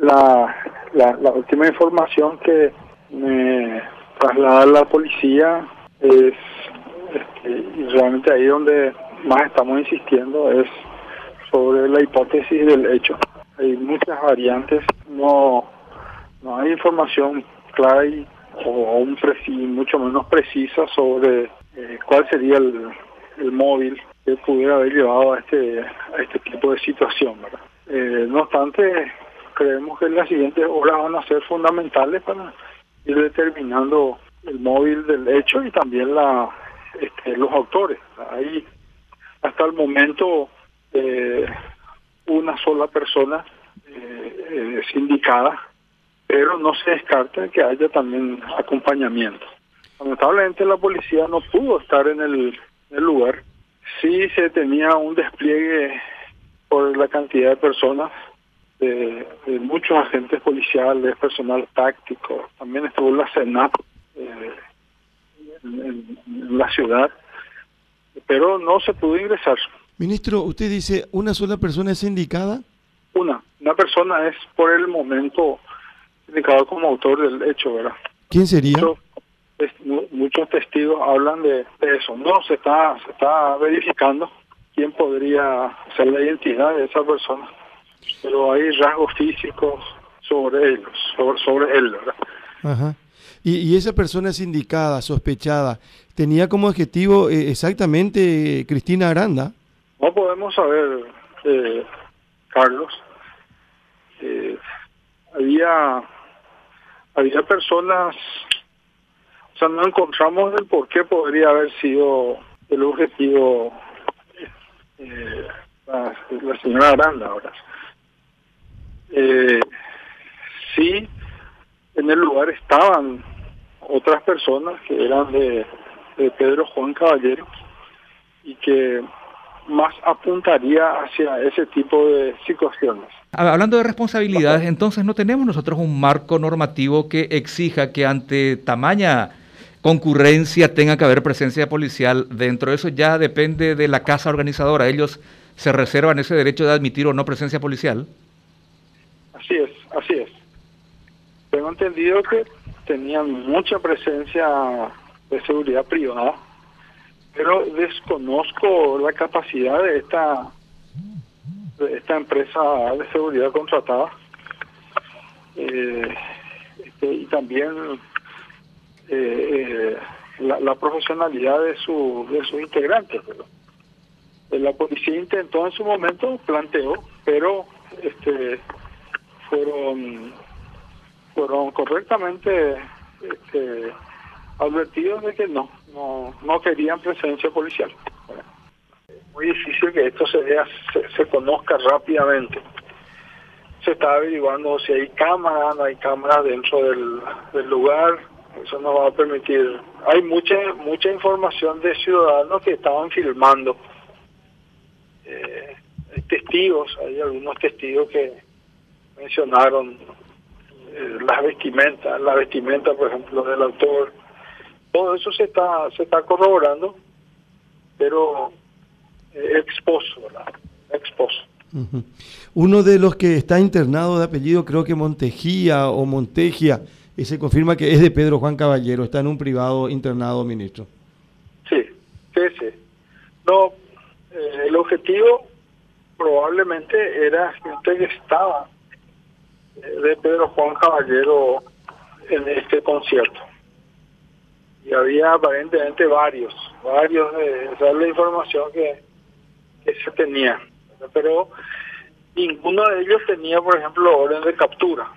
la, la, última información que me traslada la policía es, este, realmente ahí donde más estamos insistiendo es sobre la hipótesis del hecho. Hay muchas variantes, no, no hay información clara y, o aún mucho menos precisa sobre eh, cuál sería el, el móvil que pudiera haber llevado a este, a este tipo de situación. Eh, no obstante, creemos que las siguientes horas van a ser fundamentales para ir determinando el móvil del hecho y también la este, los autores. Hay hasta el momento eh, una sola persona eh, sindicada, pero no se descarta que haya también acompañamiento. Lamentablemente la policía no pudo estar en el, en el lugar. Sí se tenía un despliegue por la cantidad de personas de, muchos agentes policiales, personal táctico, también estuvo la Senat eh, en, la ciudad, pero no se pudo ingresar. Ministro, usted dice, ¿una sola persona es indicada? Una, una persona es por el momento indicado como autor del hecho, ¿verdad? ¿Quién sería? Muchos, testigos hablan de, de, eso. No, se está, se está verificando quién podría ser la identidad de esa persona pero hay rasgos físicos sobre él, sobre, él, ¿verdad? Ajá. Y, esa persona es indicada, sospechada, tenía como objetivo eh, exactamente Cristina Aranda. No podemos saber, eh, Carlos. Eh, había había personas, o sea, no encontramos el por qué podría haber sido el objetivo la, la señora Aranda ahora. Eh, sí, en el lugar estaban otras personas que eran de, Pedro Juan Caballero y que más apuntaría hacia ese tipo de situaciones. Hablando de responsabilidades, entonces no tenemos nosotros un marco normativo que exija que ante tamaña concurrencia tenga que haber presencia policial dentro. Eso ya depende de la casa organizadora. Ellos se reservan ese derecho de admitir o no presencia policial. Así es, así es. Tengo entendido que tenían mucha presencia de seguridad privada, pero desconozco la capacidad de esta de esta empresa de seguridad contratada eh, este, y también eh, eh, la, profesionalidad de, su, de sus integrantes. La policía intentó en su momento, planteó, pero este fueron fueron correctamente este, advertidos de que no, no, no querían presencia policial. muy difícil que esto se vea, se, conozca rápidamente. Se está averiguando si hay cámaras, no hay cámaras dentro del, del lugar, eso no va a permitir. Hay mucha mucha información de ciudadanos que estaban filmando. Eh, testigos, hay algunos testigos que mencionaron eh, las vestimentas, la vestimenta, por ejemplo, del autor. Todo eso se está se está corroborando, pero eh, exposo, ¿verdad? Exposo. Uno de los que está internado de apellido, creo que Montejía o Montegia, y se confirma que es de Pedro Juan Caballero, está en un privado internado, ministro. Sí, sí, sí. No, eh, el objetivo probablemente era gente que estaba de Pedro Juan Caballero en este concierto. Y había aparentemente varios, varios, de, esa información que, que se tenía. Pero ninguno de ellos tenía, por ejemplo, orden de captura.